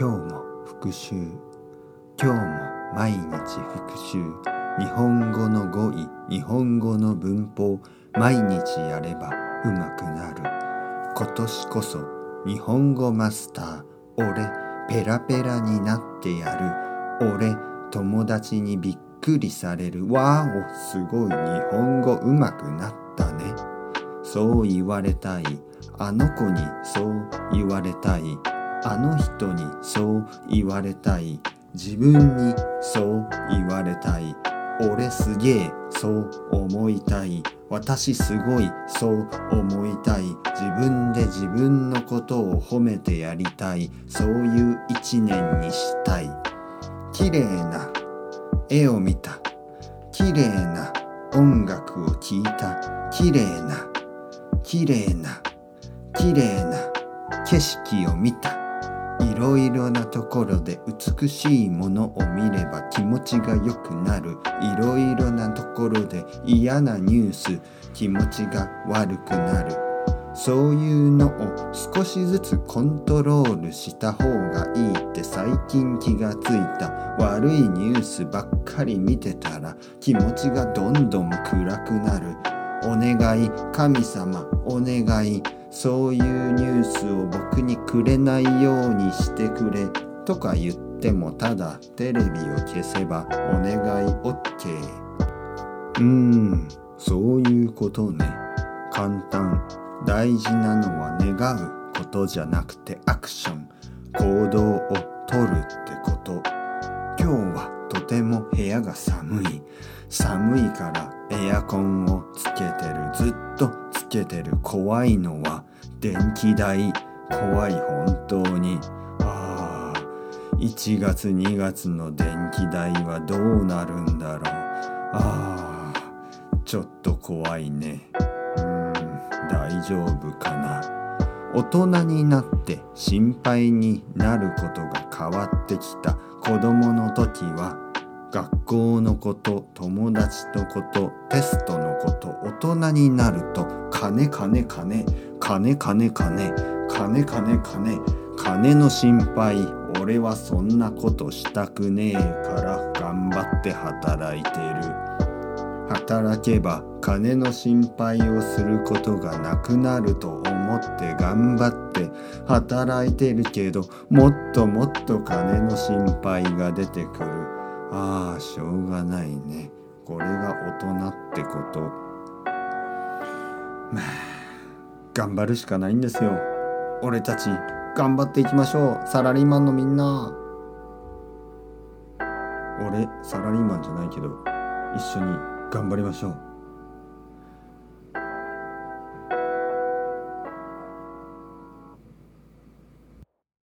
今日も復習今日も毎日復習日本語の語彙日本語の文法毎日やればうまくなる。今年こそ日本語マスター俺ペラペラになってやる。俺友達にびっくりされる。わおすごい日本語うまくなったね。そう言われたい。あの子にそう言われたい。あの人にそう言われたい。自分にそう言われたい。俺すげえそう思いたい。私すごいそう思いたい。自分で自分のことを褒めてやりたい。そういう一年にしたい。綺麗な絵を見た。綺麗な音楽を聴いた。綺麗な綺麗な綺麗な景色を見た。いろいろなところで美しいものを見れば気持ちが良くなる。いろいろなところで嫌なニュース気持ちが悪くなる。そういうのを少しずつコントロールした方がいいって最近気がついた。悪いニュースばっかり見てたら気持ちがどんどん暗くなる。お願い神様お願い。そういうニュースを僕にくれないようにしてくれとか言ってもただテレビを消せばお願い OK うー。んそういうことね。簡単。大事なのは願うことじゃなくてアクション。行動をとるってこと。今日はとても部屋が寒い。寒いからエアコンをつけてる。ずっとけてる怖いのは電気代怖い本当に。ああ1月2月の電気代はどうなるんだろう。あちょっと怖いね。うん大丈夫かな。大人になって心配になることが変わってきた。子供の時は学校のこと友達のことテストのこと大人になると金金金金金金金金金金の心配俺はそんなことしたくねえから頑張って働いてる。働けば金の心配をすることがなくなると思って頑張って働いてるけどもっともっと金の心配が出てくる。ああしょうがないね。これが大人ってこと。まあ頑張るしかないんですよ。俺たち頑張っていきましょう。サラリーマンのみんな。俺サラリーマンじゃないけど一緒に頑張りましょう。